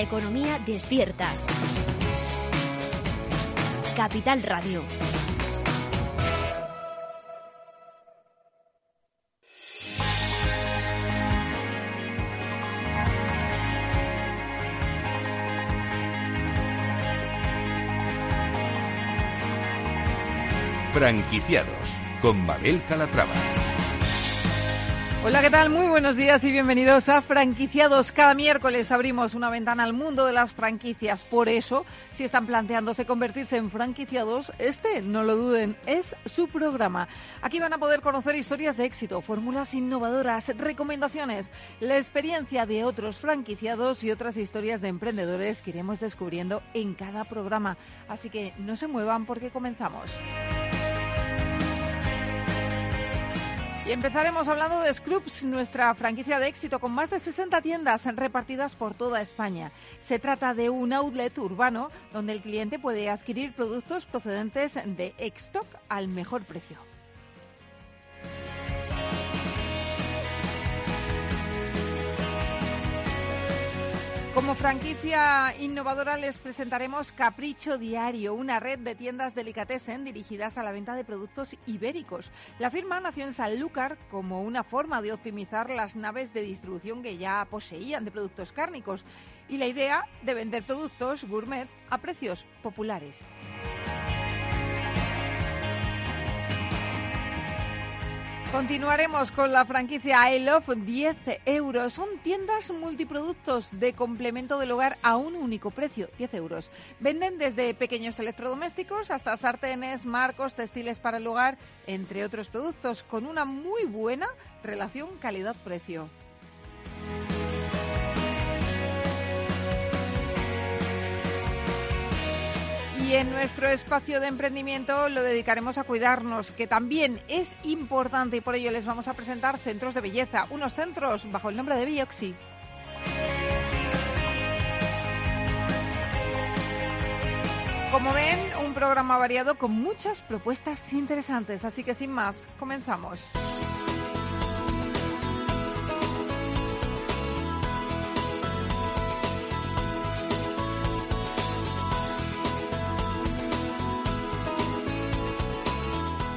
Economía despierta. Capital Radio. Franquiciados con Mabel Calatrava. Hola, ¿qué tal? Muy buenos días y bienvenidos a Franquiciados. Cada miércoles abrimos una ventana al mundo de las franquicias. Por eso, si están planteándose convertirse en franquiciados, este, no lo duden, es su programa. Aquí van a poder conocer historias de éxito, fórmulas innovadoras, recomendaciones, la experiencia de otros franquiciados y otras historias de emprendedores que iremos descubriendo en cada programa. Así que no se muevan porque comenzamos. Y empezaremos hablando de Scrubs, nuestra franquicia de éxito con más de 60 tiendas repartidas por toda España. Se trata de un outlet urbano donde el cliente puede adquirir productos procedentes de Exstock al mejor precio. Como franquicia innovadora les presentaremos Capricho Diario, una red de tiendas delicatessen dirigidas a la venta de productos ibéricos. La firma nació en Sanlúcar como una forma de optimizar las naves de distribución que ya poseían de productos cárnicos y la idea de vender productos gourmet a precios populares. Continuaremos con la franquicia I Love 10 euros. Son tiendas multiproductos de complemento del hogar a un único precio, 10 euros. Venden desde pequeños electrodomésticos hasta sartenes, marcos, textiles para el hogar, entre otros productos, con una muy buena relación calidad-precio. Y en nuestro espacio de emprendimiento lo dedicaremos a cuidarnos, que también es importante y por ello les vamos a presentar centros de belleza, unos centros bajo el nombre de Bioxi. Como ven, un programa variado con muchas propuestas interesantes, así que sin más, comenzamos.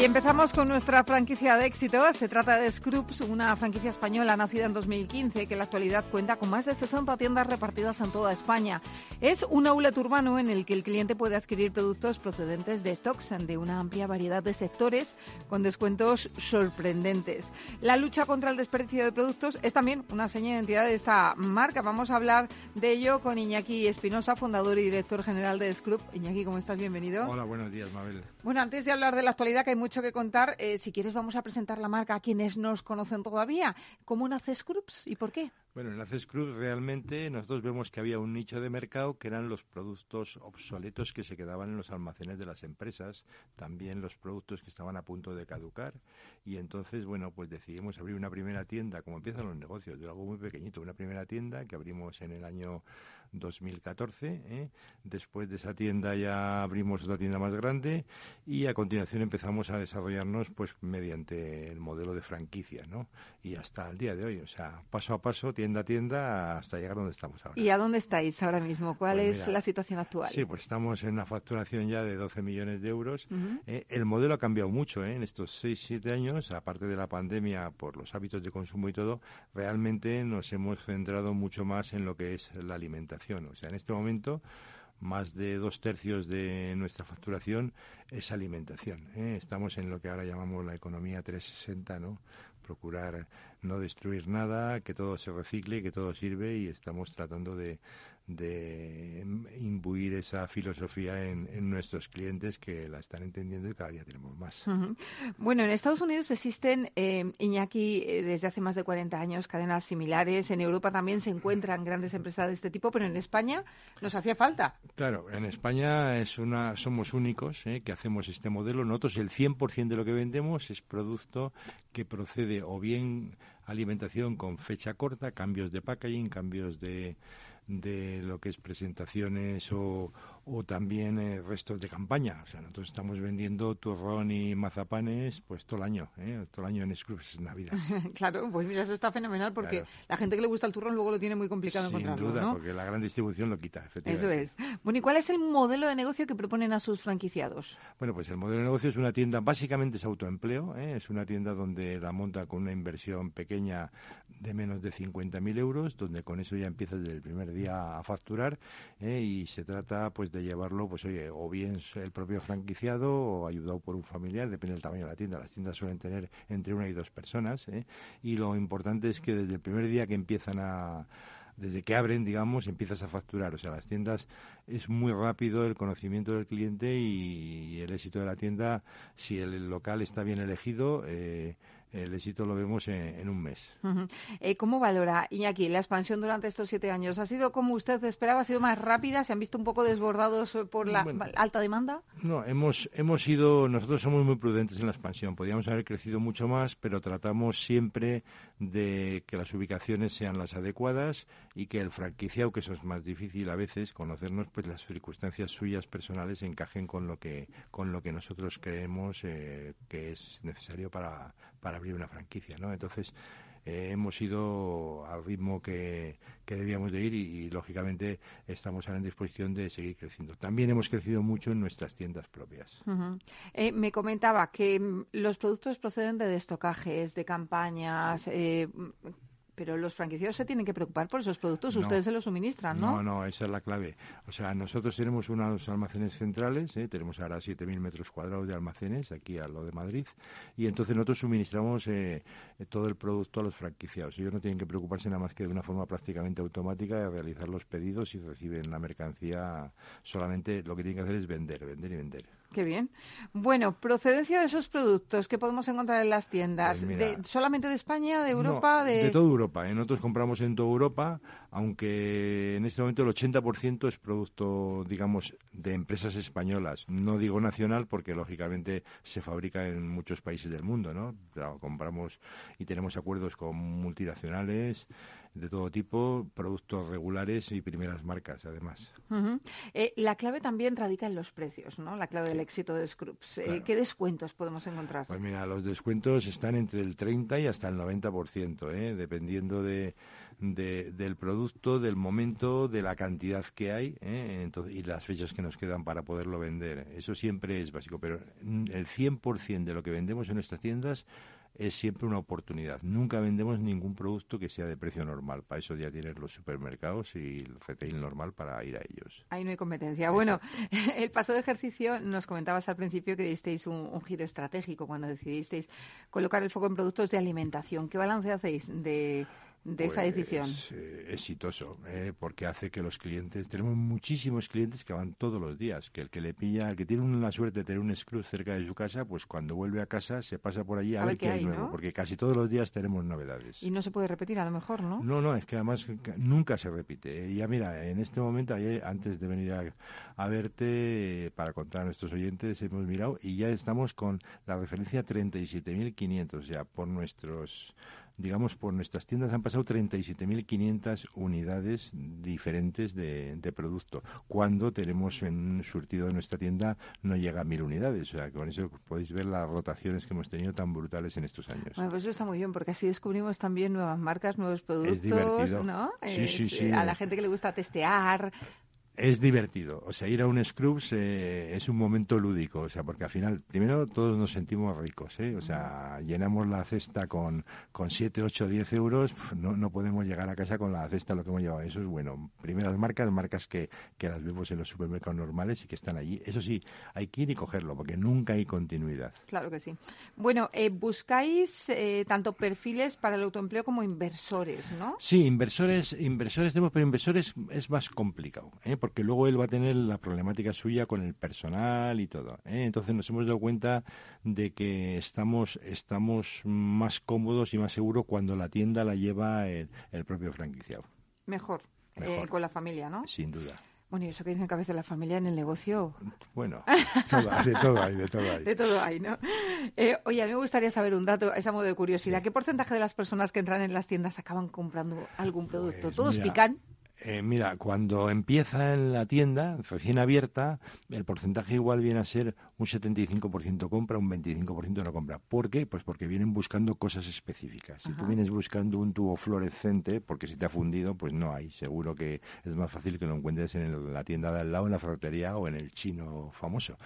Y empezamos con nuestra franquicia de éxito. Se trata de Scrubs, una franquicia española nacida en 2015 que en la actualidad cuenta con más de 60 tiendas repartidas en toda España. Es un outlet urbano en el que el cliente puede adquirir productos procedentes de stocks de una amplia variedad de sectores con descuentos sorprendentes. La lucha contra el desperdicio de productos es también una seña de identidad de esta marca. Vamos a hablar de ello con Iñaki Espinosa, fundador y director general de Scrub. Iñaki, ¿cómo estás? Bienvenido. Hola, buenos días, Mabel. Bueno, antes de hablar de la actualidad, que hay mucho que contar, eh, si quieres vamos a presentar la marca a quienes nos conocen todavía. ¿Cómo nace Scrubs y por qué? Bueno, en la Cruz realmente nosotros vemos que había un nicho de mercado que eran los productos obsoletos que se quedaban en los almacenes de las empresas, también los productos que estaban a punto de caducar y entonces, bueno, pues decidimos abrir una primera tienda, como empiezan los negocios, de algo muy pequeñito, una primera tienda que abrimos en el año 2014. ¿eh? Después de esa tienda ya abrimos otra tienda más grande y a continuación empezamos a desarrollarnos pues mediante el modelo de franquicia, ¿no? Y hasta el día de hoy, o sea, paso a paso, tienda a tienda, hasta llegar donde estamos ahora. ¿Y a dónde estáis ahora mismo? ¿Cuál Pues es la situación actual? Sí, pues estamos en una facturación ya de 12 millones de euros. Eh, el modelo ha cambiado mucho ¿eh? en estos 6, 7 años, aparte de la pandemia, por los hábitos de consumo y todo, realmente nos hemos centrado mucho más en lo que es la alimentación. O sea, en este momento más de dos tercios de nuestra facturación es alimentación. ¿eh? Estamos en lo que ahora llamamos la economía 360, ¿no? Procurar no destruir nada, que todo se recicle, que todo sirve y estamos tratando de, de imbuir esa filosofía en, en nuestros clientes que la están entendiendo y cada día tenemos más. Bueno, en Estados Unidos existen, eh, Iñaki, eh, desde hace más de 40 años, cadenas similares. En Europa también se encuentran grandes empresas de este tipo, pero en España nos hacía falta. Claro, en España es una, somos únicos ¿eh? que hacemos este modelo. Nosotros el 100% de lo que vendemos es producto que procede o bien alimentación con fecha corta, cambios de packaging, cambios de, de lo que es presentaciones o, o también eh, restos de campaña. O sea, nosotros estamos vendiendo turrón y mazapanes pues todo el año, ¿eh? todo el año en Scrubs es Navidad. claro, pues mira, eso está fenomenal porque la gente que le gusta el turrón luego lo tiene muy complicado Sin encontrarlo, duda, ¿no? porque la gran distribución lo quita, efectivamente. Eso es. Bueno, ¿y cuál es el modelo de negocio que proponen a sus franquiciados? Bueno, pues el modelo de negocio es una tienda, básicamente es autoempleo, ¿eh? es una tienda donde la monta con una inversión pequeña de menos de 50.000 euros, donde con eso ya empieza desde el primer día a facturar ¿eh? y se trata pues de llevarlo, pues oye, o bien el propio franquiciado o ayudado por un familiar, depende del tamaño de la tienda. Las tiendas suelen tener entre una y dos personas ¿eh? y lo importante es que desde el primer día que empiezan a desde que abren, digamos, empiezas a facturar. O sea, las tiendas es muy rápido el conocimiento del cliente y, el éxito de la tienda, si el local está bien elegido, eh, el éxito lo vemos en, un mes. eh, ¿Cómo valora Iñaki la expansión durante estos siete años? ¿Ha sido como usted esperaba? ¿Ha sido más rápida? ¿Se han visto un poco desbordados por la alta demanda? No, hemos, hemos ido, nosotros somos muy prudentes en la expansión. Podríamos haber crecido mucho más, pero tratamos siempre de que las ubicaciones sean las adecuadas y que el franquiciado, que eso es más difícil a veces, conocernos, pues las circunstancias suyas personales encajen con lo que, con lo que nosotros creemos eh, que es necesario para, para abrir una franquicia, ¿no? Entonces, eh, hemos ido al ritmo que, debíamos de ir y, lógicamente estamos ahora en disposición de seguir creciendo. También hemos crecido mucho en nuestras tiendas propias. Eh, me comentaba que mm, los productos proceden de destocajes, de campañas. Eh, pero los franquiciados se tienen que preocupar por esos productos, ustedes se los suministran, ¿no? No, no, esa es la clave. O sea, nosotros tenemos unos almacenes centrales, ¿eh? tenemos ahora 7.000 metros cuadrados de almacenes aquí a lo de Madrid, y entonces nosotros suministramos eh, todo el producto a los franquiciados. Ellos no tienen que preocuparse nada más que de una forma prácticamente automática de realizar los pedidos y reciben la mercancía. Solamente lo que tienen que hacer es vender, vender y vender. Qué bien. Bueno, procedencia de esos productos que podemos encontrar en las tiendas, pues de, ¿solamente de España, de Europa? de... toda Europa. ¿eh? Nosotros compramos en toda Europa, aunque en este momento el 80% es producto, digamos, de empresas españolas. No digo nacional porque, lógicamente, se fabrica en muchos países del mundo, ¿no? compramos y tenemos acuerdos con multinacionales de todo tipo, productos regulares y primeras marcas, además. Eh, la clave también radica en los precios, ¿no? La clave del éxito de Scrubs. Eh, ¿Qué descuentos podemos encontrar? Pues mira, los descuentos están entre el 30 y hasta el 90%, ¿eh? dependiendo de, del producto, del momento, de la cantidad que hay ¿eh? y las fechas que nos quedan para poderlo vender. Eso siempre es básico, pero el 100% de lo que vendemos en nuestras tiendas es siempre una oportunidad. Nunca vendemos ningún producto que sea de precio normal. Para eso ya tienes los supermercados y el retail normal para ir a ellos. Ahí no hay competencia. Bueno, el paso de ejercicio nos comentabas al principio que disteis un, giro estratégico cuando decidisteis colocar el foco en productos de alimentación. ¿Qué balance hacéis de de esa pues, decisión? Eh, exitoso, eh, porque hace que los clientes, tenemos muchísimos clientes que van todos los días, que el que le pilla, el que tiene la suerte de tener un scrub cerca de su casa, pues cuando vuelve a casa se pasa por allí a, ver, qué hay, nuevo, porque casi todos los días tenemos novedades. Y no se puede repetir a lo mejor, ¿no? No, no, es que además nunca se repite. Y ya mira, en este momento, antes de venir a, verte, para contar a nuestros oyentes, hemos mirado y ya estamos con la referencia 37.500, o sea, por nuestros digamos, por nuestras tiendas han pasado 37.500 unidades diferentes de, producto, cuando tenemos en surtido de nuestra tienda no llega a mil unidades. O sea, con eso podéis ver las rotaciones que hemos tenido tan brutales en estos años. Bueno, pues eso está muy bien, porque así descubrimos también nuevas marcas, nuevos productos, es divertido. ¿no? Sí, sí, sí. A la gente que le gusta testear, es divertido. O sea, ir a un Scrubs eh, es un momento lúdico. O sea, porque al final, primero, todos nos sentimos ricos. ¿eh? O sea, llenamos la cesta con, con 7, 8, 10 euros. No, no podemos llegar a casa con la cesta lo que hemos llevado. Eso es bueno. Primeras marcas, marcas que, que las vemos en los supermercados normales y que están allí. Eso sí, hay que ir y cogerlo, porque nunca hay continuidad. Claro que sí. Bueno, eh, buscáis eh, tanto perfiles para el autoempleo como inversores, ¿no? Sí, inversores, inversores tenemos, pero inversores es más complicado. ¿eh? Porque luego él va a tener la problemática suya con el personal y todo. ¿eh? Entonces nos hemos dado cuenta de que estamos, estamos más cómodos y más seguros cuando la tienda la lleva el, propio franquiciado. Mejor, eh, con la familia, ¿no? Sin duda. Bueno, y eso que dicen que a veces la familia en el negocio. Bueno, de todo hay, de todo hay. De todo hay, ¿no? Eh, oye, a mí me gustaría saber un dato, esa modo de curiosidad. ¿Qué porcentaje de las personas que entran en las tiendas acaban comprando algún producto? Pues ¿Todos pican? Eh, mira, cuando empieza en la tienda, recién abierta, el porcentaje igual viene a ser un 75% compra, un 25% no compra. ¿Por qué? Pues porque vienen buscando cosas específicas. Si tú vienes buscando un tubo fluorescente, porque si te ha fundido, pues no hay. Seguro que es más fácil que lo encuentres en la tienda de al lado, en la ferretería o en el chino famoso.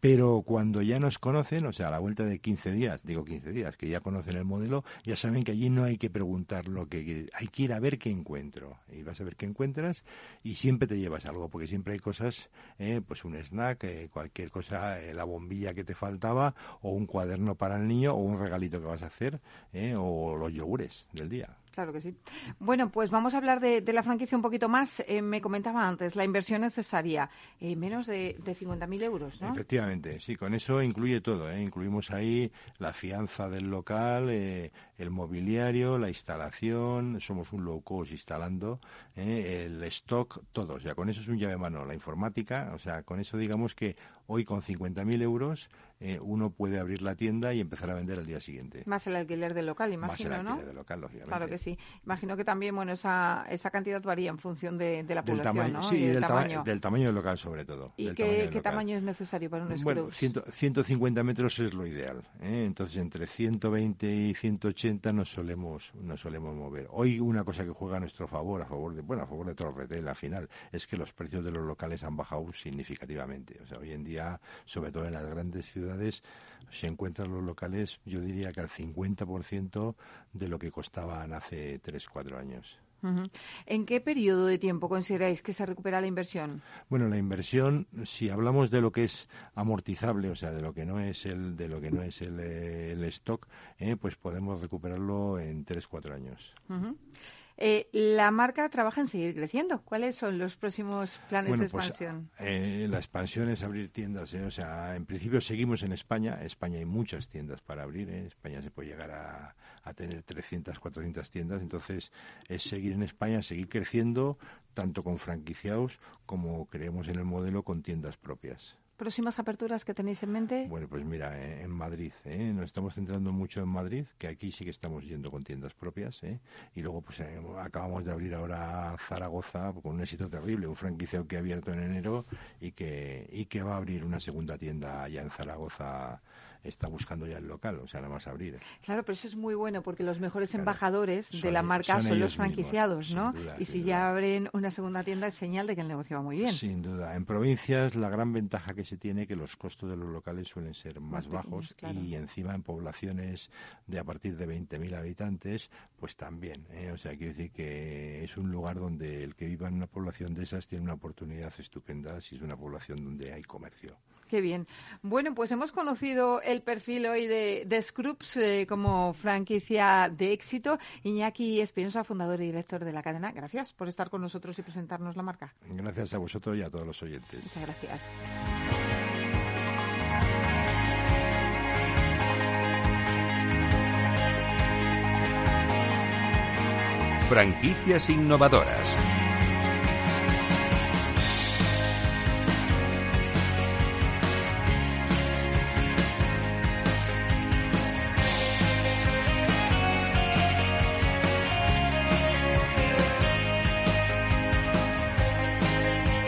Pero cuando ya nos conocen, o sea, a la vuelta de 15 días, digo 15 días, que ya conocen el modelo, ya saben que allí no hay que preguntar lo que hay que ir a ver qué encuentro. Y vas a ver qué encuentras y siempre te llevas algo, porque siempre hay cosas, eh, pues un snack, eh, cualquier cosa, eh, la bombilla que te faltaba, o un cuaderno para el niño, o un regalito que vas a hacer, o los yogures del día. Claro que sí. Bueno, pues vamos a hablar de, la franquicia un poquito más. Eh, me comentaba antes, la inversión necesaria, eh, menos de, de 50.000 euros, ¿no? Efectivamente, sí, con eso incluye todo. ¿eh? Incluimos ahí la fianza del local, el mobiliario, la instalación, somos un low cost instalando, el stock, todo. O sea, con eso es un llave mano. La informática, o sea, con eso digamos que hoy con 50.000 euros eh, uno puede abrir la tienda y empezar a vender al día siguiente. Más el alquiler del local, imagino, Más el alquiler del local, lógicamente. Claro que sí. Imagino que también, bueno, esa, esa cantidad varía en función de, la del población, ¿no? Sí, del, tamaño. del tamaño del local sobre todo. ¿Y qué, tamaño es necesario para un? Bueno, 150 metros es lo ideal. ¿eh? Entonces, entre 120 y 180 nos solemos, nos solemos mover. Hoy una cosa que juega a nuestro favor, a favor de, bueno, a favor de Torretel al final, es que los precios de los locales han bajado significativamente. O sea, hoy en día, sobre todo en las grandes ciudades, se encuentran los locales, yo diría que al 50% de lo que costaban hace 3, 4 años. ¿En qué periodo de tiempo consideráis que se recupera la inversión? Bueno, la inversión, si hablamos de lo que es amortizable, o sea, de lo que no es el, de lo que no es el, el stock, eh, pues podemos recuperarlo en tres, cuatro años. Eh, la marca trabaja en seguir creciendo. ¿Cuáles son los próximos planes de pues, expansión? eh, la expansión es abrir tiendas. ¿eh? O sea, en principio seguimos en España. En España hay muchas tiendas para abrir. En España se puede llegar a, a tener 300, 400 tiendas. Entonces, es seguir en España, seguir creciendo, tanto con franquiciados como creemos en el modelo con tiendas propias próximas aperturas que tenéis en mente? Bueno, pues mira, eh, en Madrid, ¿eh? nos estamos centrando mucho en Madrid, que aquí sí que estamos yendo con tiendas propias, ¿eh? y luego pues eh, acabamos de abrir ahora Zaragoza con un éxito terrible, un franquiciado que ha abierto en enero y que, y que va a abrir una segunda tienda allá en Zaragoza está buscando ya el local, o sea, nada más abrir. Claro, pero eso es muy bueno porque los mejores embajadores de la marca son, los franquiciados, ¿no? y si ya abren una segunda tienda es señal de que el negocio va muy bien. Sin duda. En provincias la gran ventaja que se tiene es que los costos de los locales suelen ser más, bajos y encima en poblaciones de a partir de 20.000 habitantes, pues también. ¿eh? O sea, quiero decir que es un lugar donde el que viva en una población de esas tiene una oportunidad estupenda si es una población donde hay comercio. Qué bien. Bueno, pues hemos conocido el perfil hoy de, de Scrubs eh, como franquicia de éxito. Iñaki Espinosa, fundador y director de la cadena. Gracias por estar con nosotros y presentarnos la marca. Gracias a vosotros y a todos los oyentes. Muchas gracias. Franquicias innovadoras.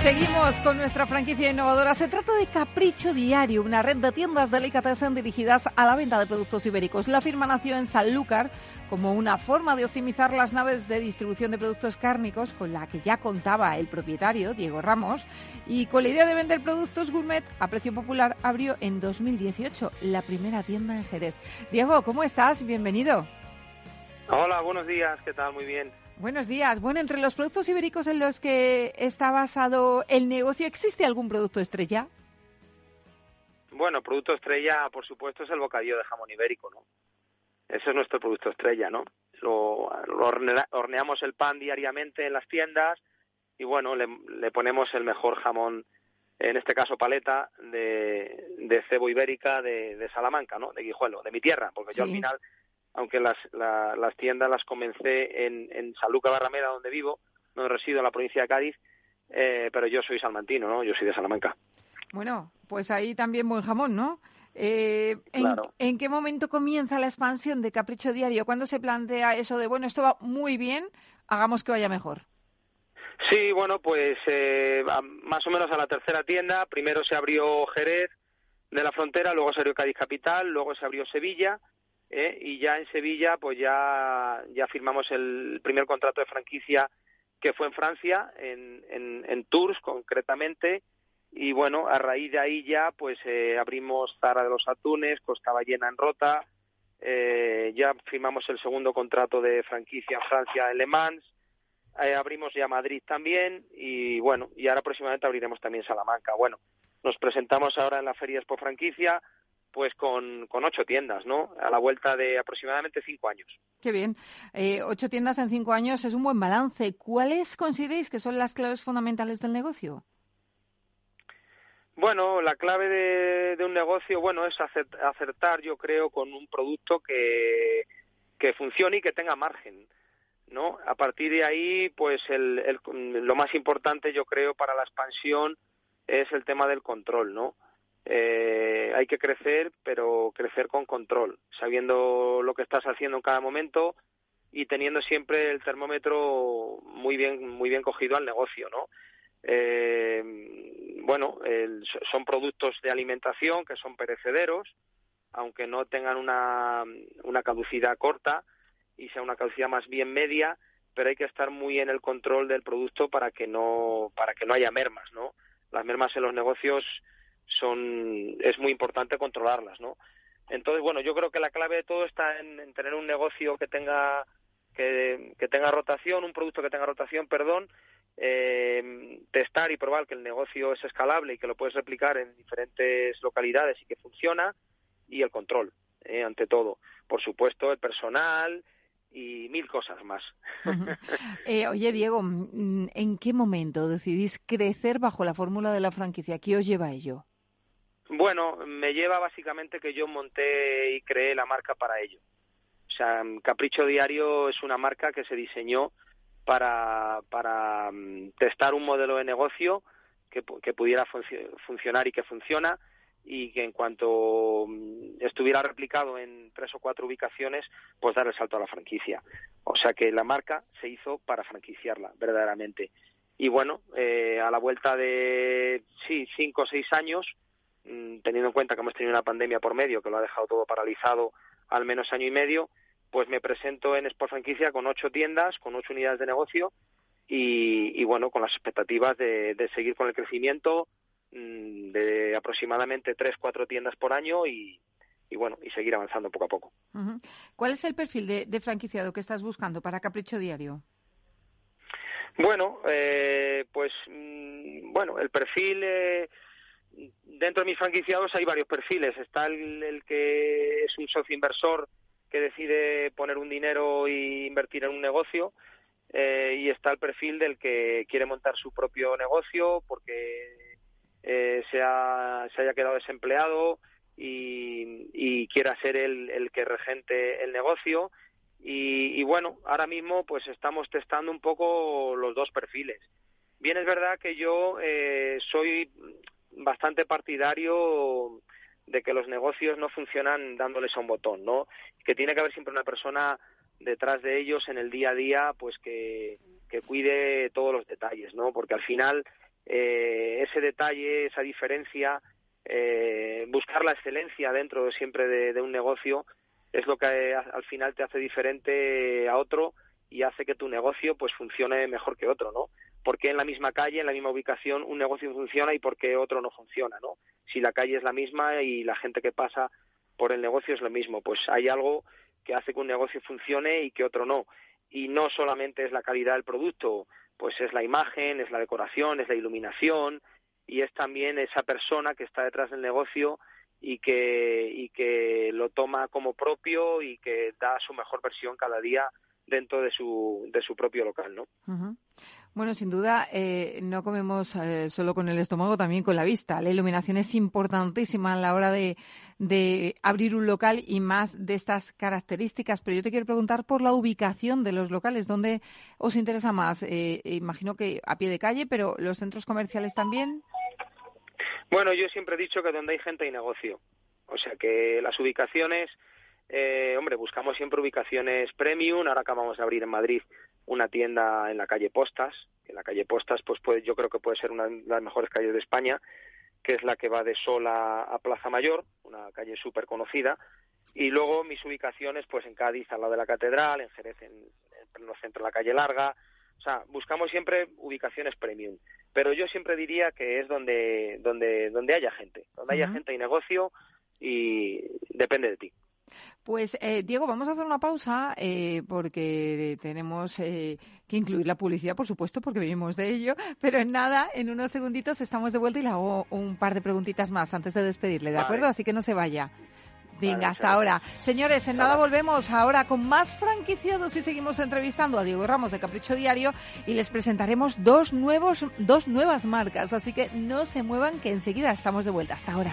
Seguimos con nuestra franquicia innovadora. Se trata de Capricho Diario, una red de tiendas delicatessen dirigidas a la venta de productos ibéricos. La firma nació en Sanlúcar como una forma de optimizar las naves de distribución de productos cárnicos con la que ya contaba el propietario, Diego Ramos, y con la idea de vender productos gourmet a precio popular abrió en 2018 la primera tienda en Jerez. Diego, ¿cómo estás? Bienvenido. Hola, buenos días, ¿qué tal? Muy bien. Buenos días. Bueno, entre los productos ibéricos en los que está basado el negocio, ¿existe algún producto estrella? Bueno, producto estrella, por supuesto, es el bocadillo de jamón ibérico, ¿no? Ese es nuestro producto estrella, ¿no? Lo, horneamos el pan diariamente en las tiendas y, bueno, le, ponemos el mejor jamón, en este caso paleta, de, cebo ibérica de, Salamanca, ¿no? De Guijuelo, de mi tierra, porque yo al final aunque las, las tiendas las comencé en, en Sanlúcar Barrameda, donde vivo, no resido en la provincia de Cádiz, eh, pero yo soy salmantino, ¿no? Yo soy de Salamanca. Bueno, pues ahí también buen jamón, ¿no? Eh, ¿en, qué momento comienza la expansión de Capricho Diario? ¿Cuándo se plantea eso de, bueno, esto va muy bien, hagamos que vaya mejor? Sí, bueno, pues eh, más o menos a la tercera tienda. Primero se abrió Jerez de la frontera, luego se abrió Cádiz Capital, luego se abrió Sevilla. ¿Eh? y ya en Sevilla pues ya, ya firmamos el primer contrato de franquicia que fue en Francia, en, en, Tours concretamente, y bueno, a raíz de ahí ya pues eh, abrimos Zara de los Atunes, Costa Ballena en Rota, eh, ya firmamos el segundo contrato de franquicia en Francia en Le Mans, eh, abrimos ya Madrid también y bueno, y ahora próximamente abriremos también Salamanca. Bueno, nos presentamos ahora en la Feria Expo Franquicia, pues con, con ocho tiendas, ¿no? A la vuelta de aproximadamente cinco años. Qué bien. Eh, ocho tiendas en cinco años es un buen balance. ¿Cuáles consideréis que son las claves fundamentales del negocio? Bueno, la clave de, un negocio, bueno, es acertar, yo creo, con un producto que, que funcione y que tenga margen, ¿no? A partir de ahí, pues el, el, lo más importante, yo creo, para la expansión es el tema del control, ¿no? Eh, hay que crecer, pero crecer con control, sabiendo lo que estás haciendo en cada momento y teniendo siempre el termómetro muy bien, muy bien cogido al negocio, ¿no? Eh, bueno, son productos de alimentación que son perecederos, aunque no tengan una, una caducidad corta y sea una caducidad más bien media, pero hay que estar muy en el control del producto para que no, para que no haya mermas, ¿no? Las mermas en los negocios son es muy importante controlarlas, ¿no? Entonces, bueno, yo creo que la clave de todo está en, tener un negocio que tenga que, tenga rotación, un producto que tenga rotación, perdón, eh, testar y probar que el negocio es escalable y que lo puedes replicar en diferentes localidades y que funciona, y el control, eh, ante todo. Por supuesto, el personal y mil cosas más. eh, oye, Diego, mm, ¿en qué momento decidís crecer bajo la fórmula de la franquicia? ¿Qué os lleva a ello? Bueno, me lleva básicamente que yo monté y creé la marca para ello. O sea, Capricho Diario es una marca que se diseñó para, para mm, testar un modelo de negocio que, que pudiera funcionar y que funciona y que en cuanto mm, estuviera replicado en tres o cuatro ubicaciones, pues dar el salto a la franquicia. O sea que la marca se hizo para franquiciarla, verdaderamente. Y bueno, eh, a la vuelta de, sí, cinco o seis años, teniendo en cuenta que hemos tenido una pandemia por medio que lo ha dejado todo paralizado al menos año y medio, pues me presento en Sport Franquicia con ocho tiendas, con ocho unidades de negocio y, bueno, con las expectativas de, seguir con el crecimiento mm, de aproximadamente tres, cuatro tiendas por año y, bueno, y seguir avanzando poco a poco. ¿Cuál es el perfil de, franquiciado que estás buscando para Capricho Diario? Bueno, eh, pues mm, bueno, el perfil eh, dentro de mis franquiciados hay varios perfiles. Está el, que es un socio inversor que decide poner un dinero e invertir en un negocio. Eh, y está el perfil del que quiere montar su propio negocio porque eh, se, haya quedado desempleado y, y quiera ser el, el, que regente el negocio. Y, y, bueno, ahora mismo pues estamos testando un poco los dos perfiles. Bien es verdad que yo eh, soy bastante partidario de que los negocios no funcionan dándoles a un botón, ¿no? Que tiene que haber siempre una persona detrás de ellos en el día a día, pues que, que cuide todos los detalles, ¿no? Porque al final eh, ese detalle, esa diferencia, eh, buscar la excelencia dentro de, siempre de, un negocio es lo que al final te hace diferente a otro y hace que tu negocio pues funcione mejor que otro, ¿no? Por qué en la misma calle, en la misma ubicación, un negocio funciona y por qué otro no funciona, ¿no? Si la calle es la misma y la gente que pasa por el negocio es lo mismo, pues hay algo que hace que un negocio funcione y que otro no. Y no solamente es la calidad del producto, pues es la imagen, es la decoración, es la iluminación y es también esa persona que está detrás del negocio y que, y que lo toma como propio y que da su mejor versión cada día dentro de su, de su propio local, ¿no? Bueno, sin duda, eh, no comemos eh, solo con el estómago, también con la vista. La iluminación es importantísima a la hora de, abrir un local y más de estas características. Pero yo te quiero preguntar por la ubicación de los locales. ¿Dónde os interesa más? Eh, imagino que a pie de calle, pero ¿los centros comerciales también? Bueno, yo siempre he dicho que donde hay gente hay negocio. O sea que las ubicaciones, hombre, buscamos siempre ubicaciones premium. Ahora acabamos de abrir en Madrid una tienda en la calle Postas, que la calle Postas, pues puede, yo creo que puede ser una de las mejores calles de España, que es la que va de Sol a, Plaza Mayor, una calle súper conocida. Y luego mis ubicaciones, pues en Cádiz, al lado de la Catedral, en Jerez, en, en el centro de la calle Larga. O sea, buscamos siempre ubicaciones premium. Pero yo siempre diría que es donde, donde, donde haya gente. Donde haya gente y negocio y depende de ti. Pues, eh, Diego, vamos a hacer una pausa eh, porque tenemos eh, que incluir la publicidad, por supuesto, porque vivimos de ello. Pero en nada, en unos segunditos estamos de vuelta y le hago un par de preguntitas más antes de despedirle, ¿de acuerdo? Así que no se vaya. Venga, hasta ahora. Señores, en nada volvemos ahora con más franquiciados y seguimos entrevistando a Diego Ramos de Capricho Diario y les presentaremos dos, nuevos, dos nuevas marcas. Así que no se muevan que enseguida estamos de vuelta. Hasta ahora.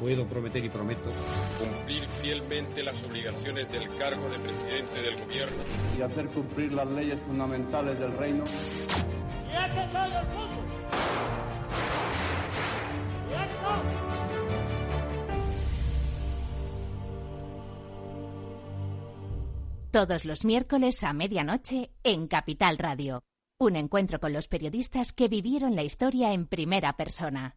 Puedo prometer y prometo cumplir fielmente las obligaciones del cargo de presidente del gobierno y hacer cumplir las leyes fundamentales del reino. ¡Y hace todo el mundo! Todos los miércoles a medianoche en Capital Radio. Un encuentro con los periodistas que vivieron la historia en primera persona.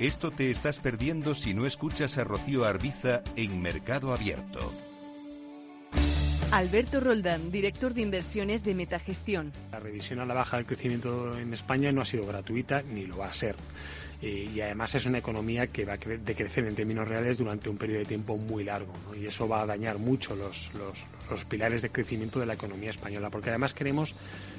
Esto te estás perdiendo si no escuchas a Rocío Arbiza en Mercado Abierto. Alberto Roldán, director de inversiones de Metagestión. La revisión a la baja del crecimiento en España no ha sido gratuita ni lo va a ser. Eh, y además es una economía que va a decrecer en términos reales durante un periodo de tiempo muy largo y eso va a dañar mucho los, los pilares de crecimiento de la economía española porque además queremos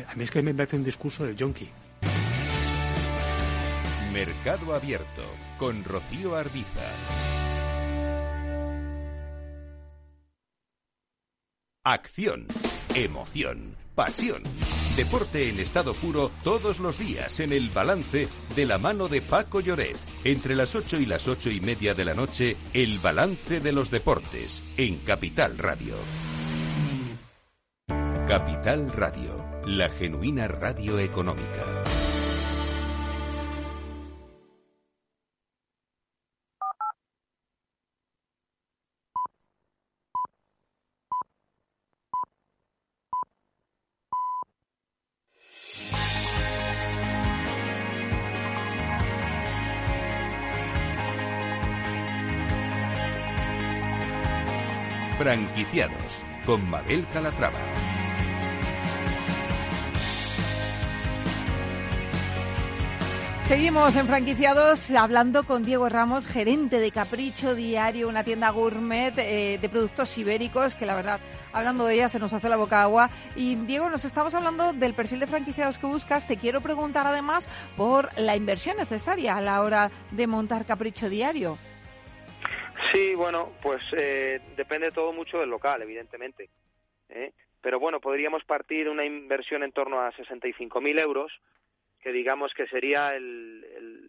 A mí es que me parece un discurso del yonki. Mercado Abierto con Rocío Arbiza. Acción, emoción, pasión. Deporte en estado puro todos los días en el balance de la mano de Paco Lloret. Entre las 8 y las ocho y media de la noche, el balance de los deportes en Capital Radio. Capital Radio, la genuina radio económica. Franquiciados con Mabel Calatrava. Seguimos en franquiciados hablando con Diego Ramos, gerente de Capricho Diario, una tienda gourmet eh, de productos ibéricos, que la verdad, hablando de ella, se nos hace la boca agua. Y Diego, nos estamos hablando del perfil de franquiciados que buscas. Te quiero preguntar además por la inversión necesaria a la hora de montar Capricho Diario. Sí, bueno, pues eh, depende todo mucho del local, evidentemente. ¿eh? Pero bueno, podríamos partir una inversión en torno a 65.000 euros que digamos que sería el,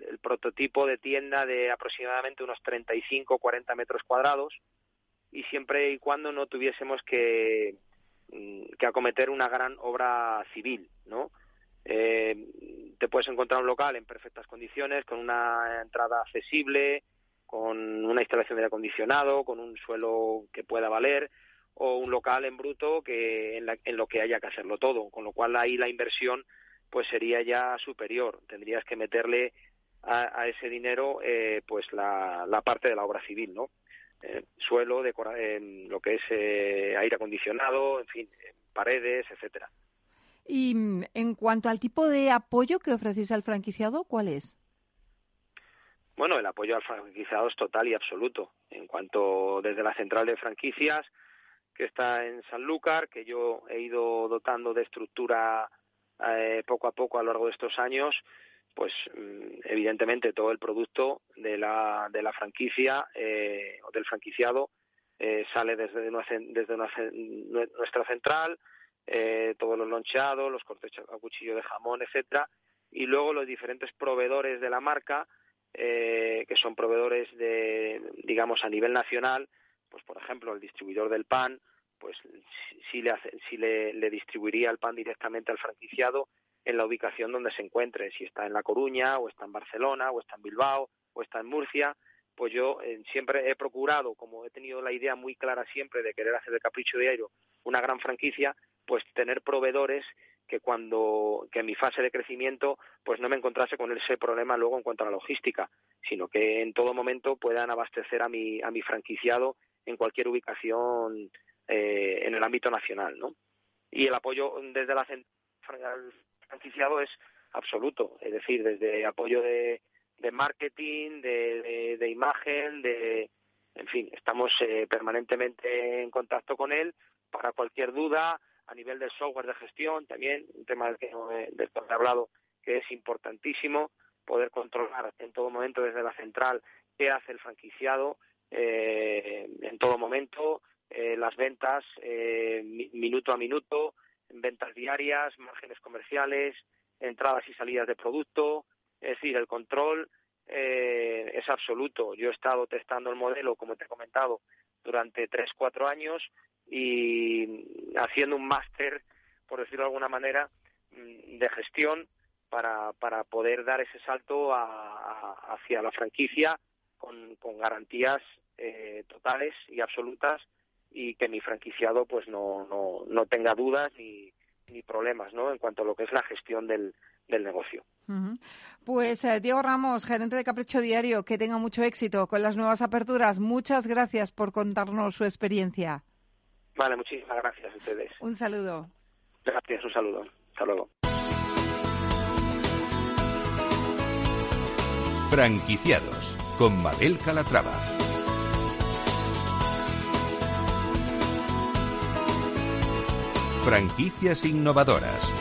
el, prototipo de tienda de aproximadamente unos 35 o 40 metros cuadrados y siempre y cuando no tuviésemos que, mm, que acometer una gran obra civil, ¿no? Eh, te puedes encontrar un local en perfectas condiciones, con una entrada accesible, con una instalación de aire acondicionado, con un suelo que pueda valer, o un local en bruto que en, en lo que haya que hacerlo todo, con lo cual ahí la inversión pues sería ya superior. Tendrías que meterle a, ese dinero eh, pues la, parte de la obra civil, ¿no? Eh, suelo, decora, lo que es eh, aire acondicionado, en fin, paredes, etcétera. Y mm, en cuanto al tipo de apoyo que ofrecéis al franquiciado, ¿cuál es? Bueno, el apoyo al franquiciado es total y absoluto. En cuanto desde la central de franquicias, que está en Sanlúcar, que yo he ido dotando de estructura eh, poco a poco a lo largo de estos años, pues mm, evidentemente todo el producto de la, de la franquicia eh, o del franquiciado eh, sale desde, desde nuestra central, todos los loncheados, los cortes a cuchillo de jamón, etcétera, y luego los diferentes proveedores de la marca, que son proveedores de, digamos, a nivel nacional, pues por ejemplo el distribuidor del pan, pues sí le, si le, le distribuiría el pan directamente al franquiciado en la ubicación donde se encuentre, si está en La Coruña, o está en Barcelona, o está en Bilbao, o está en Murcia, pues yo eh, siempre he procurado, como he tenido la idea muy clara siempre de querer hacer de Capricho de Airo una gran franquicia, pues tener proveedores que cuando que en mi fase de crecimiento pues no me encontrase con ese problema luego en cuanto a la logística, sino que en todo momento puedan abastecer a mi a mi franquiciado en cualquier ubicación eh, en el ámbito nacional, ¿no? Y el apoyo desde la franquiciado es absoluto, es decir, desde apoyo de, de marketing, de, de, imagen, de, en fin, estamos eh, permanentemente en contacto con él para cualquier duda a nivel del software de gestión, también un tema del que, del que he hablado que es importantísimo poder controlar en todo momento desde la central qué hace el franquiciado eh, en todo momento, eh, las ventas eh, minuto a minuto, ventas diarias, márgenes comerciales, entradas y salidas de producto, es decir, el control eh, es absoluto. Yo he estado testando el modelo, como te he comentado, durante tres, cuatro años y haciendo un máster, por decirlo de alguna manera, mm, de gestión para, para poder dar ese salto hacia la franquicia con, con garantías totales y absolutas y que mi franquiciado pues no, no, no tenga dudas ni, ni problemas ¿no? en cuanto a lo que es la gestión del, del negocio. Pues eh, Diego Ramos, gerente de Capricho Diario, que tenga mucho éxito con las nuevas aperturas. Muchas gracias por contarnos su experiencia. Vale, muchísimas gracias a ustedes. Un saludo. Gracias, un saludo. Hasta luego. Franquiciados con Mabel Calatrava. Franquicias innovadoras.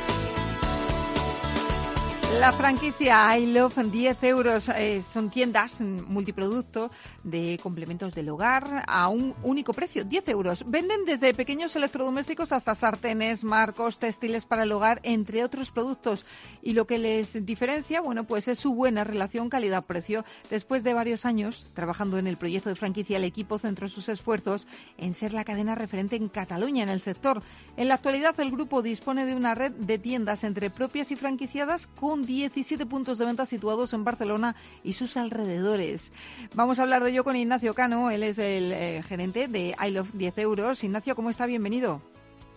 La franquicia I Love 10 euros eh, son tiendas multiproducto de complementos del hogar a un único precio, 10 euros. Venden desde pequeños electrodomésticos hasta sartenes, marcos, textiles para el hogar, entre otros productos. Y lo que les diferencia, bueno, pues es su buena relación calidad-precio. Después de varios años trabajando en el proyecto de franquicia, el equipo centró sus esfuerzos en ser la cadena referente en Cataluña en el sector. En la actualidad, el grupo dispone de una red de tiendas entre propias y franquiciadas con 17 puntos de venta situados en Barcelona y sus alrededores. Vamos a hablar de ello con Ignacio Cano, él es el eh, gerente de I Love 10 euros. Ignacio, ¿cómo está? Bienvenido.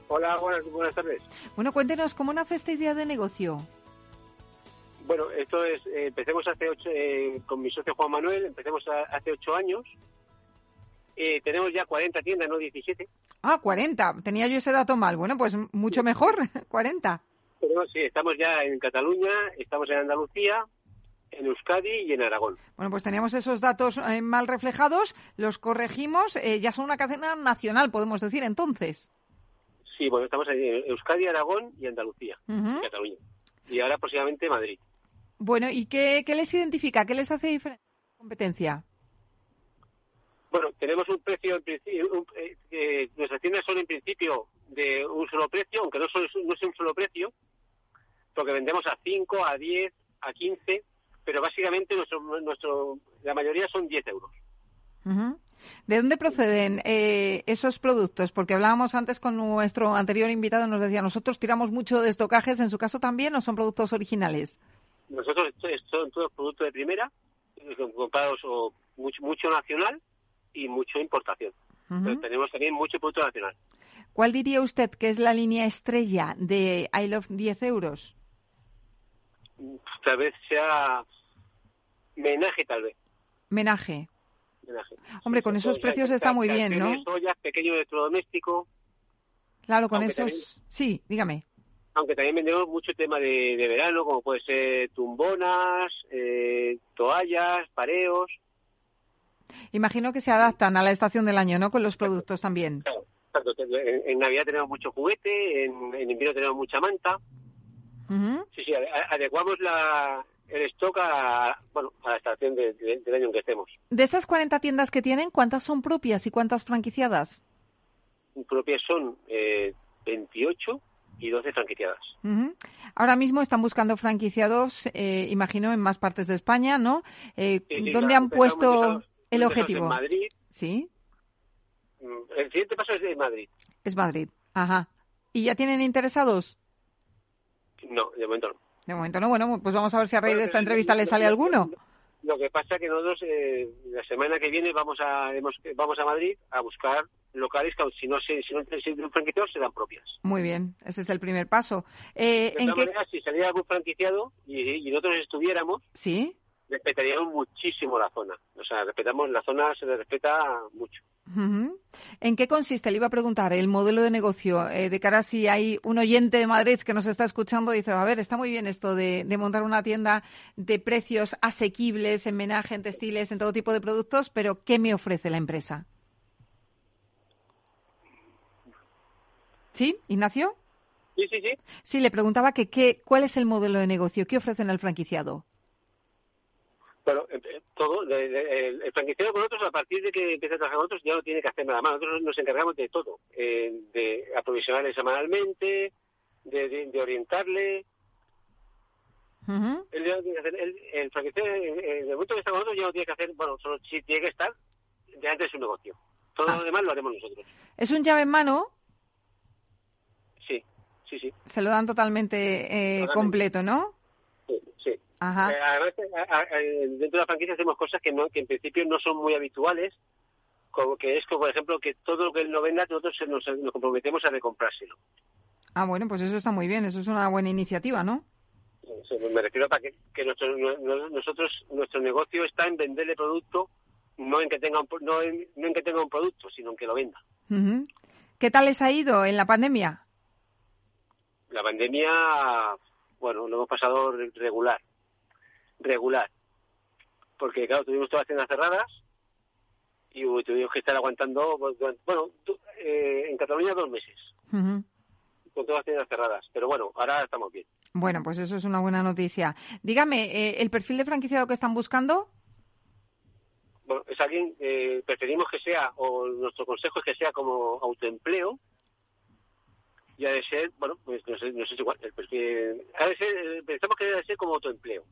Hola, buenas, tardes. Bueno, cuéntenos, ¿cómo nace esta idea de negocio? Bueno, esto es, eh, empecemos hace ocho, eh, con mi socio Juan Manuel, empecemos hace ocho años eh, tenemos ya 40 tiendas, no 17. Ah, 40. Tenía yo ese dato mal. Bueno, pues mucho mejor, 40. Tenemos, sí, estamos ya en Cataluña, estamos en Andalucía, en Euskadi y en Aragón. Bueno, pues teníamos esos datos eh, mal reflejados, los corregimos, eh, ya son una cadena nacional, podemos decir, entonces. Sí, bueno, estamos en Euskadi, Aragón y Andalucía, Cataluña. Y ahora próximamente Madrid. Bueno, ¿y qué, qué les identifica? ¿Qué les hace diferente la competencia? Bueno, tenemos un precio, en principio, eh, nuestras tiendas son en principio de un solo precio, aunque no, son, no es un solo precio, porque vendemos a 5, a 10, a 15, pero básicamente nuestro, nuestro, la mayoría son 10 euros. ¿De dónde proceden eh, esos productos? Porque hablábamos antes con nuestro anterior invitado, nos decía, nosotros tiramos mucho de estocajes, ¿en su caso también o son productos originales? Nosotros son todos productos de primera, comprados o mucho, mucho nacional y mucho importación. Pero tenemos también mucho producto nacional. ¿Cuál diría usted que es la línea estrella de I Love 10 euros? Tal vez sea menaje, tal vez. Menaje. Hombre, con esos precios está muy bien, ¿no? Ollas, pequeño electrodoméstico. Claro, con esos... sí, dígame. Aunque también vendemos mucho tema de, verano, como puede ser tumbonas, eh, toallas, pareos. Imagino que se adaptan a la estación del año, ¿no? Con los productos también. Claro, En, Navidad tenemos mucho juguete, en, invierno tenemos mucha manta. Sí, sí, adecuamos la, el stock a, bueno, a la estación del año en que estemos. De esas 40 tiendas que tienen, ¿cuántas son propias y cuántas franquiciadas? Propias son eh, 28 y 12 franquiciadas. Ahora mismo están buscando franquiciados, eh, imagino, en más partes de España, ¿no? Eh, ¿Dónde han puesto el objetivo? En Madrid. Sí. Mm, el siguiente paso es de Madrid. Es Madrid, ajá. ¿Y ya tienen interesados? No, de momento no. De momento no. Bueno, pues vamos a ver si a raíz de esta entrevista le sale alguno. Lo que pasa es que nosotros eh, la semana que viene vamos a vamos a Madrid a buscar locales que si no se si no un franquiciado serán propias. Muy bien, ese es el primer paso. Eh, de ¿en qué... manera, si saliera algún franquiciado y, nosotros estuviéramos, sí, respetaríamos muchísimo la zona. O sea, respetamos la zona se le respeta mucho. ¿En qué consiste? Le iba a preguntar el modelo de negocio eh, de cara a si hay un oyente de Madrid que nos está escuchando y dice, a ver, está muy bien esto de, montar una tienda de precios asequibles en menaje, en textiles, en todo tipo de productos, pero ¿qué me ofrece la empresa? ¿Sí, Ignacio? Sí, sí, sí. Sí, le preguntaba que qué, cuál es el modelo de negocio, qué ofrecen al franquiciado. Bueno, eh, todo, el, franquiciado con nosotros, a partir de que empieza a trabajar con nosotros, ya no tiene que hacer nada más. Nosotros nos encargamos de todo, eh, de aprovisionarle semanalmente, de, orientarle. el, franquiciado, en el momento que está con nosotros, ya no tiene que hacer, bueno, solo sí tiene que estar delante de su negocio. Todo lo ah. demás lo haremos nosotros. ¿Es un llave en mano? Sí, sí, sí. Se lo dan totalmente, eh, completo, ¿no? Sí, sí. Eh, además, dentro de la franquicia hacemos cosas que, no, que en principio no son muy habituales, como que es, como, por ejemplo, que todo lo que él no venda, nosotros nos, nos comprometemos a recomprárselo. Ah, bueno, pues eso está muy bien, eso es una buena iniciativa, ¿no? me refiero a que, que nuestro, nosotros, nuestro negocio está en venderle producto, no en que tenga un, no en, no en que tenga un producto, sino en que lo venda. ¿Qué tal les ha ido en la pandemia? La pandemia, bueno, lo hemos pasado regular regular. Porque, claro, tuvimos todas las tiendas cerradas y tuvimos que estar aguantando, pues, bueno, eh, en Cataluña dos meses. Con todas las tiendas cerradas. Pero bueno, ahora estamos bien. Bueno, pues eso es una buena noticia. Dígame, eh, ¿el perfil de franquiciado que están buscando? Bueno, es alguien, eh, preferimos que sea, o nuestro consejo es que sea como autoempleo, y ha de ser, bueno, pues no sé, no sé igual, el perfil, ha de ser, pensamos que debe ser como autoempleo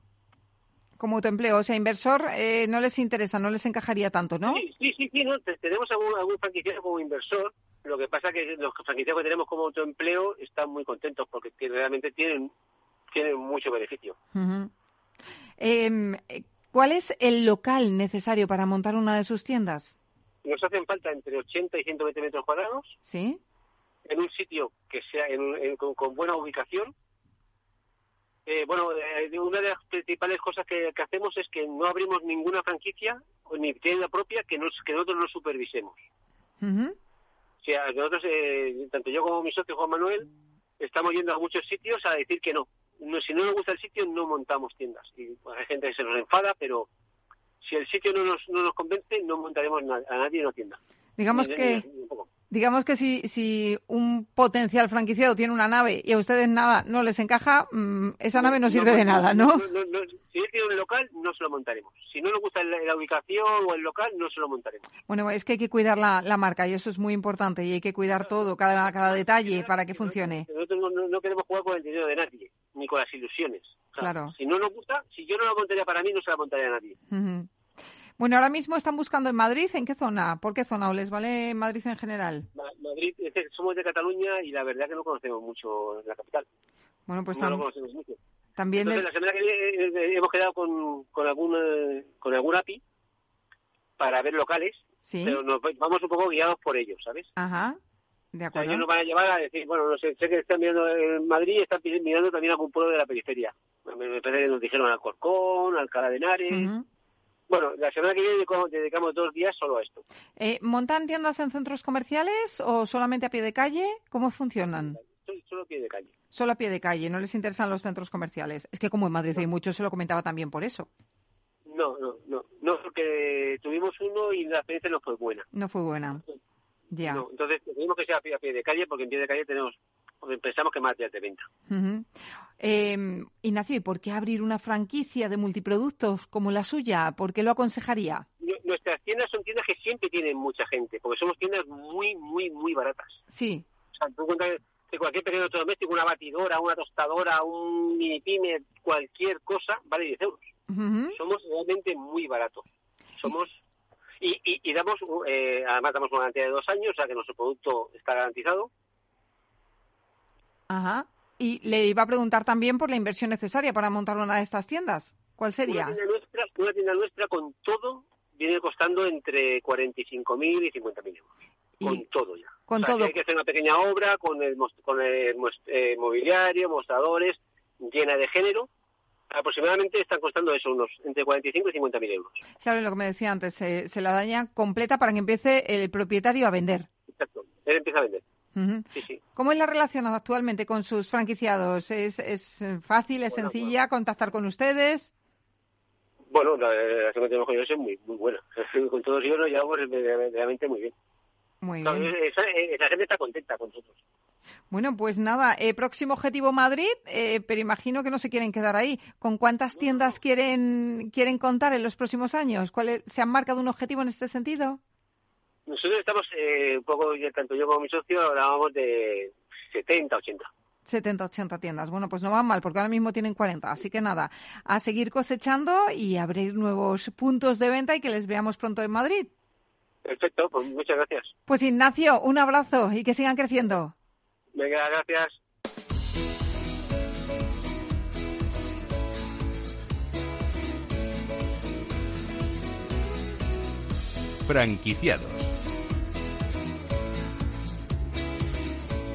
como autoempleo. O sea, inversor eh, no les interesa, no les encajaría tanto, ¿no? Sí, sí, sí, ¿no? tenemos algún, algún franquiciado como inversor. Lo que pasa es que los franquiciados que tenemos como autoempleo están muy contentos porque realmente tienen, tienen mucho beneficio. Em, ¿Cuál es el local necesario para montar una de sus tiendas? Nos hacen falta entre 80 y 120 metros cuadrados. Sí. En un sitio que sea con, buena ubicación, Eh, bueno, eh, una de las principales cosas que, hacemos es que no abrimos ninguna franquicia ni tienda propia que, nos, que nosotros no supervisemos. O sea, nosotros, eh, tanto yo como mi socio Juan Manuel, estamos yendo a muchos sitios a decir que no. no si no nos gusta el sitio, no montamos tiendas. Y pues, hay gente que se nos enfada, pero si el sitio no nos, no nos convence, no montaremos a nadie una tienda. Digamos que digamos que si, si un potencial franquiciado tiene una nave y a ustedes nada no les encaja, mm, esa nave no sirve de nada, ¿no? si él tiene un local, no se lo montaremos. Si no nos gusta la, ubicación o el local, no se lo montaremos. Bueno, es que hay que cuidar la, la marca y eso es muy importante y hay que cuidar todo, cada, cada detalle para que funcione. Nosotros no, queremos jugar con el dinero de nadie, ni con las ilusiones. claro. Si no nos gusta, si yo no la montaría para mí, no se la montaría a nadie. Bueno, ahora mismo están buscando en Madrid. ¿En qué zona? ¿Por qué zona? ¿O les vale Madrid en general? Madrid, somos de Cataluña y la verdad que no conocemos mucho la capital. Bueno, pues no lo conocemos mucho. También la semana que viene eh, hemos quedado con, con, algún, eh, con algún API para ver locales, ¿Sí? pero nos vamos un poco guiados por ellos, ¿sabes? Ajá. De acuerdo. ellos nos van a llevar a decir, bueno, no sé, sé que están mirando en Madrid y están mirando también algún pueblo de la periferia. Me, parece que nos dijeron Alcorcón, Alcalá de Henares. Bueno, la semana que viene dedicamos dos días solo a esto. Eh, ¿Montan tiendas en centros comerciales o solamente a pie de calle? ¿Cómo funcionan? Solo a pie de calle. Solo a pie de calle, no les interesan los centros comerciales. Es que como en Madrid hay muchos, se lo comentaba también por eso. No, no, no, no, porque tuvimos uno y la experiencia no fue buena. No fue buena. Ya. entonces tenemos que ser a pie, a pie de calle porque en pie de calle tenemos pensamos que más días de venta. eh, Ignacio, ¿y por qué abrir una franquicia de multiproductos como la suya? ¿Por qué lo aconsejaría? Nuestras tiendas son tiendas que siempre tienen mucha gente, porque somos tiendas muy, muy, muy baratas. Sí. O sea, tú cuentas que cualquier pequeño doméstico, una batidora, una tostadora, un mini pyme, cualquier cosa, vale 10 euros. Somos realmente muy baratos. Somos y, y, damos, eh, además damos una garantía de dos años, o sea que nuestro producto está garantizado. Ajá. Y le iba a preguntar también por la inversión necesaria para montar una de estas tiendas. ¿Cuál sería? Una tienda nuestra, una tienda nuestra con todo viene costando entre 45.000 y 50.000 euros. Con todo ya. Con todo. hay que hacer una pequeña obra con el, con el eh, mobiliario, mostradores, llena de género. Aproximadamente están costando eso, unos entre 45 y 50.000 euros. Claro, lo que me decía antes, se la daña completa para que empiece el propietario a vender. Exacto, él empieza a vender. ¿Cómo es la relación actualmente con sus franquiciados? ¿Es, es fácil, es sencilla contactar con ustedes? Bueno, la relación que tenemos con ellos es muy, muy buena. con todos ellos nos llevamos realmente muy bien. Muy bien. Esa, gente está contenta con nosotros. Bueno, pues nada, eh, próximo objetivo Madrid, eh, pero imagino que no se quieren quedar ahí. ¿Con cuántas tiendas quieren quieren contar en los próximos años? ¿Cuál ¿Se han marcado un objetivo en este sentido? Nosotros estamos eh, un poco, tanto yo como mi socio, hablábamos de 70, 80. 70, 80 tiendas. Bueno, pues no van mal, porque ahora mismo tienen 40. Así que nada, a seguir cosechando y abrir nuevos puntos de venta y que les veamos pronto en Madrid. Perfecto, pues muchas gracias. Pues Ignacio, un abrazo y que sigan creciendo. Venga, gracias. Franquiciados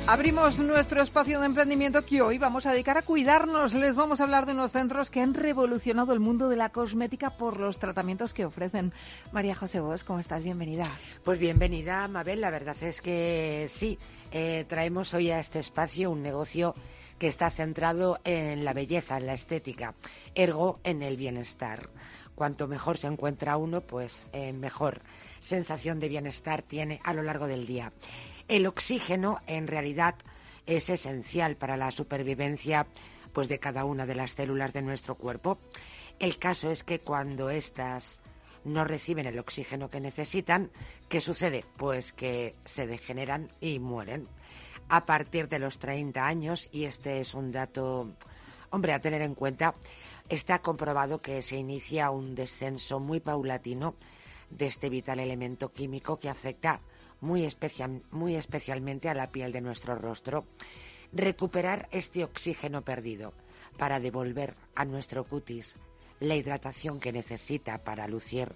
Abrimos nuestro espacio de emprendimiento que hoy vamos a dedicar a cuidarnos. Les vamos a hablar de unos centros que han revolucionado el mundo de la cosmética por los tratamientos que ofrecen. María José Vos, ¿cómo estás? Bienvenida. Pues bienvenida, Mabel. La verdad es que sí, eh, traemos hoy a este espacio un negocio que está centrado en la belleza, en la estética, ergo en el bienestar. Cuanto mejor se encuentra uno, pues eh, mejor sensación de bienestar tiene a lo largo del día. El oxígeno en realidad es esencial para la supervivencia pues de cada una de las células de nuestro cuerpo. El caso es que cuando éstas no reciben el oxígeno que necesitan, ¿qué sucede? Pues que se degeneran y mueren. A partir de los 30 años, y este es un dato, hombre, a tener en cuenta, está comprobado que se inicia un descenso muy paulatino de este vital elemento químico que afecta muy, especial, muy especialmente a la piel de nuestro rostro, recuperar este oxígeno perdido para devolver a nuestro cutis la hidratación que necesita para lucir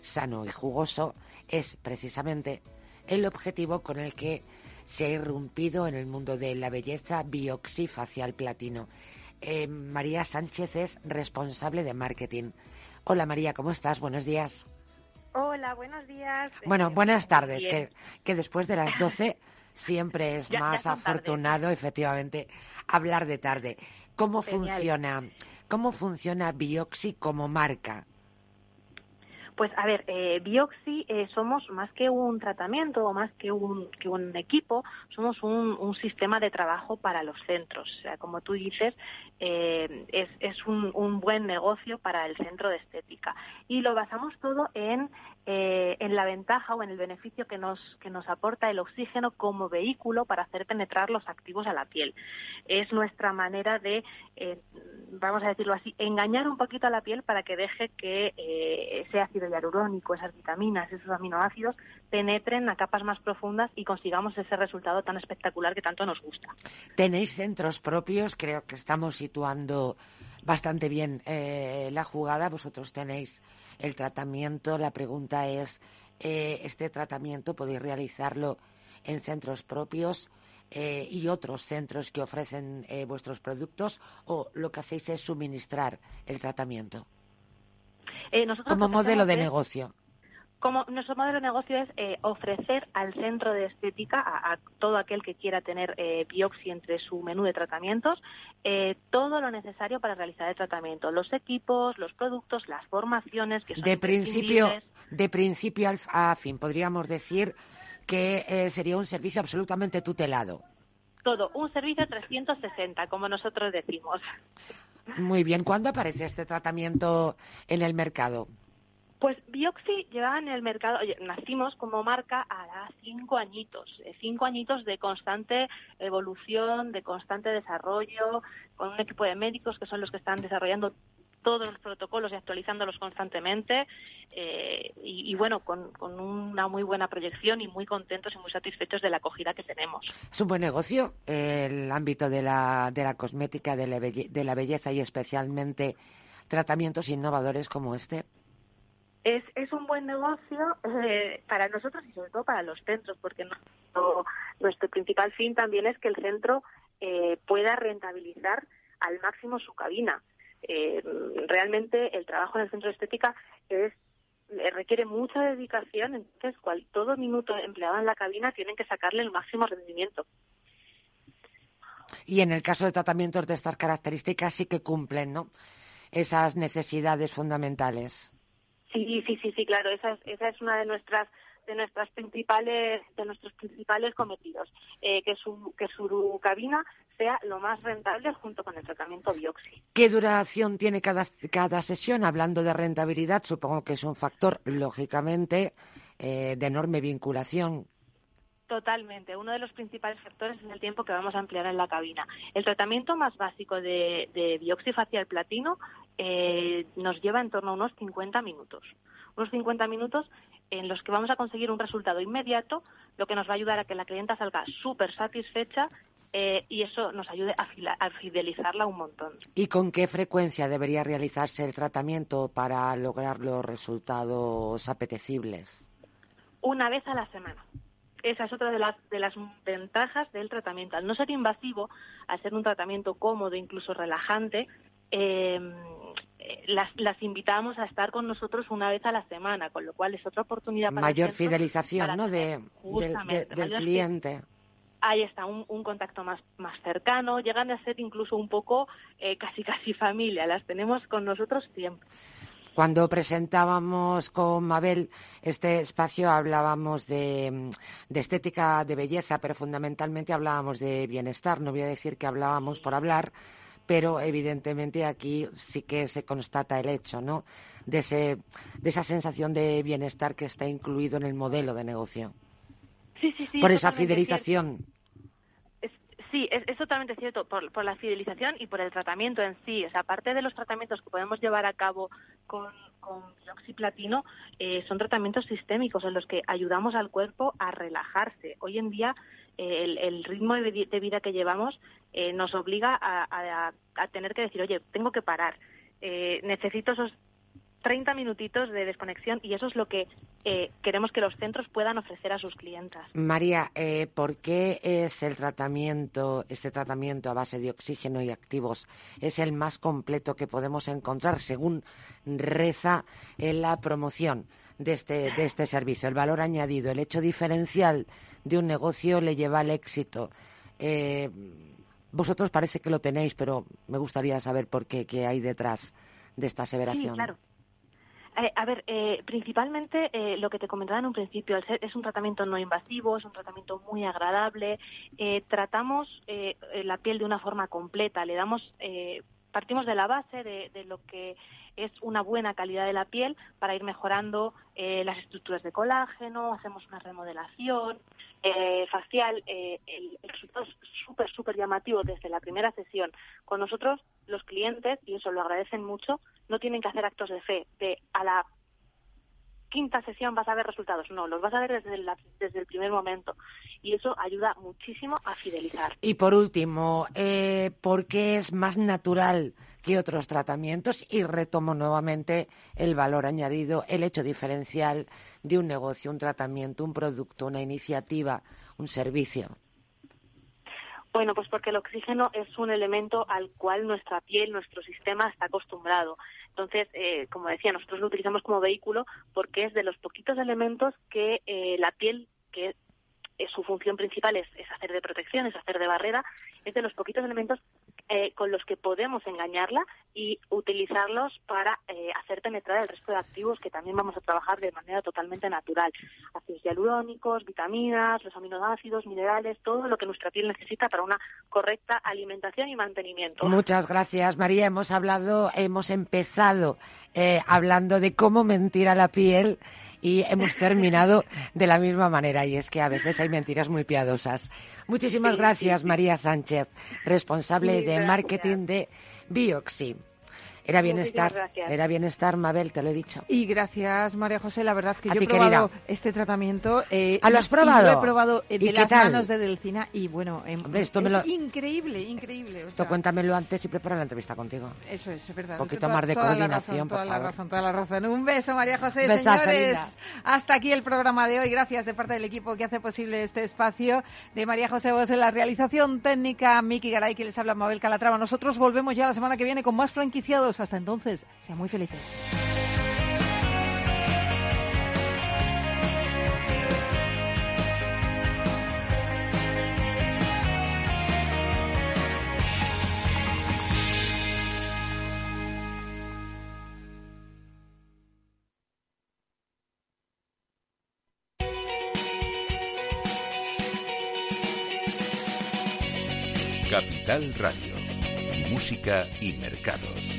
sano y jugoso es precisamente el objetivo con el que se ha irrumpido en el mundo de la belleza bioxifacial platino. eh, María Sánchez es responsable de marketing. Hola María, ¿cómo estás? Buenos días. Hola, buenos días. Bueno, Eh, buenas tardes, que, que después de las 12 siempre es Ya- más afortunado, efectivamente, hablar de tarde. ¿Cómo Genial. funciona, cómo funciona Bioxy como marca? Pues a ver, eh, Bioxy eh, somos más que un tratamiento o más que un, que un equipo, somos un, un sistema de trabajo para los centros. O sea, como tú dices, eh, es, un buen negocio para el centro de estética. Y lo basamos todo en, eh, en la ventaja o en el beneficio que nos, que nos aporta el oxígeno como vehículo para hacer penetrar los activos a la piel. Es nuestra manera de, eh, vamos a decirlo así, engañar un poquito a la piel para que deje que eh, ese ácido hialurónico, esas vitaminas, esos aminoácidos penetren a capas más profundas y consigamos ese resultado tan espectacular que tanto nos gusta. Tenéis centros propios, creo que estamos situando bastante bien eh, la jugada. Vosotros tenéis el tratamiento. La pregunta es, eh, ¿este tratamiento podéis realizarlo en centros propios eh, y otros centros que ofrecen eh, vuestros productos o lo que hacéis es suministrar el tratamiento? Eh, Como modelo de es- negocio. Como nuestro modelo de negocio es eh, ofrecer al centro de estética, a, a todo aquel que quiera tener eh, Bioxy entre su menú de tratamientos, eh, todo lo necesario para realizar el tratamiento. Los equipos, los productos, las formaciones que son De principio, de principio al- a fin, podríamos decir que eh, sería un servicio absolutamente tutelado. Todo, un servicio 360, como nosotros decimos. Muy bien. ¿Cuándo aparece este tratamiento en el mercado? Pues Bioxy llevaba en el mercado, oye, nacimos como marca a cinco añitos, eh, cinco añitos de constante evolución, de constante desarrollo, con un equipo de médicos que son los que están desarrollando todos los protocolos y actualizándolos constantemente eh, y, bueno, con, una muy buena proyección y muy contentos y muy satisfechos de la acogida que tenemos. Es un buen negocio el ámbito de la, de la cosmética, de la, de la belleza y especialmente tratamientos innovadores como este. Es, es un buen negocio eh, para nosotros y sobre todo para los centros, porque nuestro, nuestro principal fin también es que el centro eh, pueda rentabilizar al máximo su cabina. Eh, realmente el trabajo en el centro de estética es eh, requiere mucha dedicación, entonces cual, todo minuto empleado en la cabina tienen que sacarle el máximo rendimiento. Y en el caso de tratamientos de estas características sí que cumplen, ¿no? Esas necesidades fundamentales. Sí, sí, sí, sí, claro. Esa es, esa es una de nuestras de nuestras principales de nuestros principales cometidos, eh, que su que su cabina sea lo más rentable junto con el tratamiento Bioxy. ¿Qué duración tiene cada, cada sesión? Hablando de rentabilidad, supongo que es un factor, lógicamente, eh, de enorme vinculación. Totalmente. Uno de los principales factores es el tiempo que vamos a emplear en la cabina. El tratamiento más básico de, de Bioxy facial platino eh, nos lleva en torno a unos 50 minutos. Unos 50 minutos en los que vamos a conseguir un resultado inmediato, lo que nos va a ayudar a que la clienta salga súper satisfecha eh, y eso nos ayude a, fila- a fidelizarla un montón. ¿Y con qué frecuencia debería realizarse el tratamiento para lograr los resultados apetecibles? una vez a la semana. Esa es otra de las, de las ventajas del tratamiento. Al no ser invasivo, al ser un tratamiento cómodo, incluso relajante, eh, las, las invitamos a estar con nosotros una vez a la semana, con lo cual es otra oportunidad para Mayor fidelización, para ¿no? De, del- de- cliente. ahí está un, un contacto más, más cercano, llegan a ser incluso un poco eh, casi casi familia, las tenemos con nosotros siempre. Cuando presentábamos con Mabel este espacio hablábamos de, de estética, de belleza, pero fundamentalmente hablábamos de bienestar. No voy a decir que hablábamos por hablar, pero evidentemente aquí sí que se constata el hecho, ¿no? De, ese, de esa sensación de bienestar que está incluido en el modelo de negocio. Sí, sí, sí. por es esa fidelización. Sí, es, es totalmente cierto, por, por la fidelización y por el tratamiento en sí. O sea, aparte de los tratamientos que podemos llevar a cabo con, con bioxiplatino, eh, son tratamientos sistémicos en los que ayudamos al cuerpo a relajarse. Hoy en día, el, ritmo de, vi- de vida que llevamos eh, nos obliga a, a- a tener que decir, oye, tengo que parar, eh, necesito esos 30 minutitos de desconexión y eso es lo que eh, queremos que los centros puedan ofrecer a sus clientes. María, eh, ¿por qué es el tratamiento, este tratamiento a base de oxígeno y activos, es el más completo que podemos encontrar según reza en la promoción de este, de este servicio? El valor añadido, el hecho diferencial de un negocio le lleva al éxito. Eh, vosotros parece que lo tenéis, pero me gustaría saber por qué, qué hay detrás de esta aseveración. Sí, claro. Eh, a ver, eh, principalmente eh, lo que te comentaba en un principio, es un tratamiento no invasivo, es un tratamiento muy agradable. tratamos la piel de una forma completa, le damos, partimos de la base de, de, lo que es una buena calidad de la piel para ir mejorando las estructuras de colágeno, hacemos una remodelación facial. el, el resultado es súper, súper llamativo desde la primera sesión. Con nosotros, los clientes, y eso lo agradecen mucho, no tienen que hacer actos de fe, de a la quinta sesión vas a ver resultados. No, los vas a ver desde, desde el primer momento. Y eso ayuda muchísimo a fidelizar. Y por último, eh, ¿por qué es más natural que otros tratamientos? Y retomo nuevamente el valor añadido, el hecho diferencial de un negocio, un tratamiento, un producto, una iniciativa, un servicio. Bueno, pues porque el oxígeno es un elemento al cual nuestra piel, nuestro sistema está acostumbrado. Entonces, eh, como decía, nosotros lo utilizamos como vehículo porque es de los poquitos elementos que eh, la piel, que su función principal es, hacer de protección, es hacer de barrera, es de los poquitos elementos eh, con los que podemos engañarla y utilizarlos para eh, hacer penetrar el resto de activos que también vamos a trabajar de manera totalmente natural. Ácidos hialurónicos, vitaminas, los aminoácidos, minerales, todo lo que nuestra piel necesita para una correcta alimentación y mantenimiento. Muchas gracias, María. Hemos hablado, hemos empezado eh, hablando de cómo mentir a la piel y hemos terminado de la misma manera y es que a veces hay mentiras muy piadosas. Muchísimas gracias, María Sánchez, responsable de marketing de Bioxy. Era bienestar, era bienestar, Mabel, te lo he dicho. Y gracias, María José. La verdad que yo he probado este tratamiento. Eh, ¿Ah, lo has probado? lo he probado eh, de las manos de Delcina y bueno, em, esto es increíble, increíble. esto cuéntamelo antes y prepara la entrevista contigo. Eso es, es verdad. Un poquito más de coordinación, toda por la favor. razón, toda la razón. Un beso, María José. Señores, hasta aquí el programa de hoy. Gracias de parte del equipo que hace posible este espacio de María José Vos en la realización técnica, Miki Garay, que les habla Mabel Calatrava. Nosotros volvemos ya la semana que viene con más franquiciados. Hasta entonces, sean muy felices. Capital Radio. Música y mercados.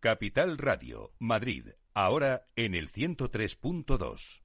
Capital Radio, Madrid, ahora en el 103.2.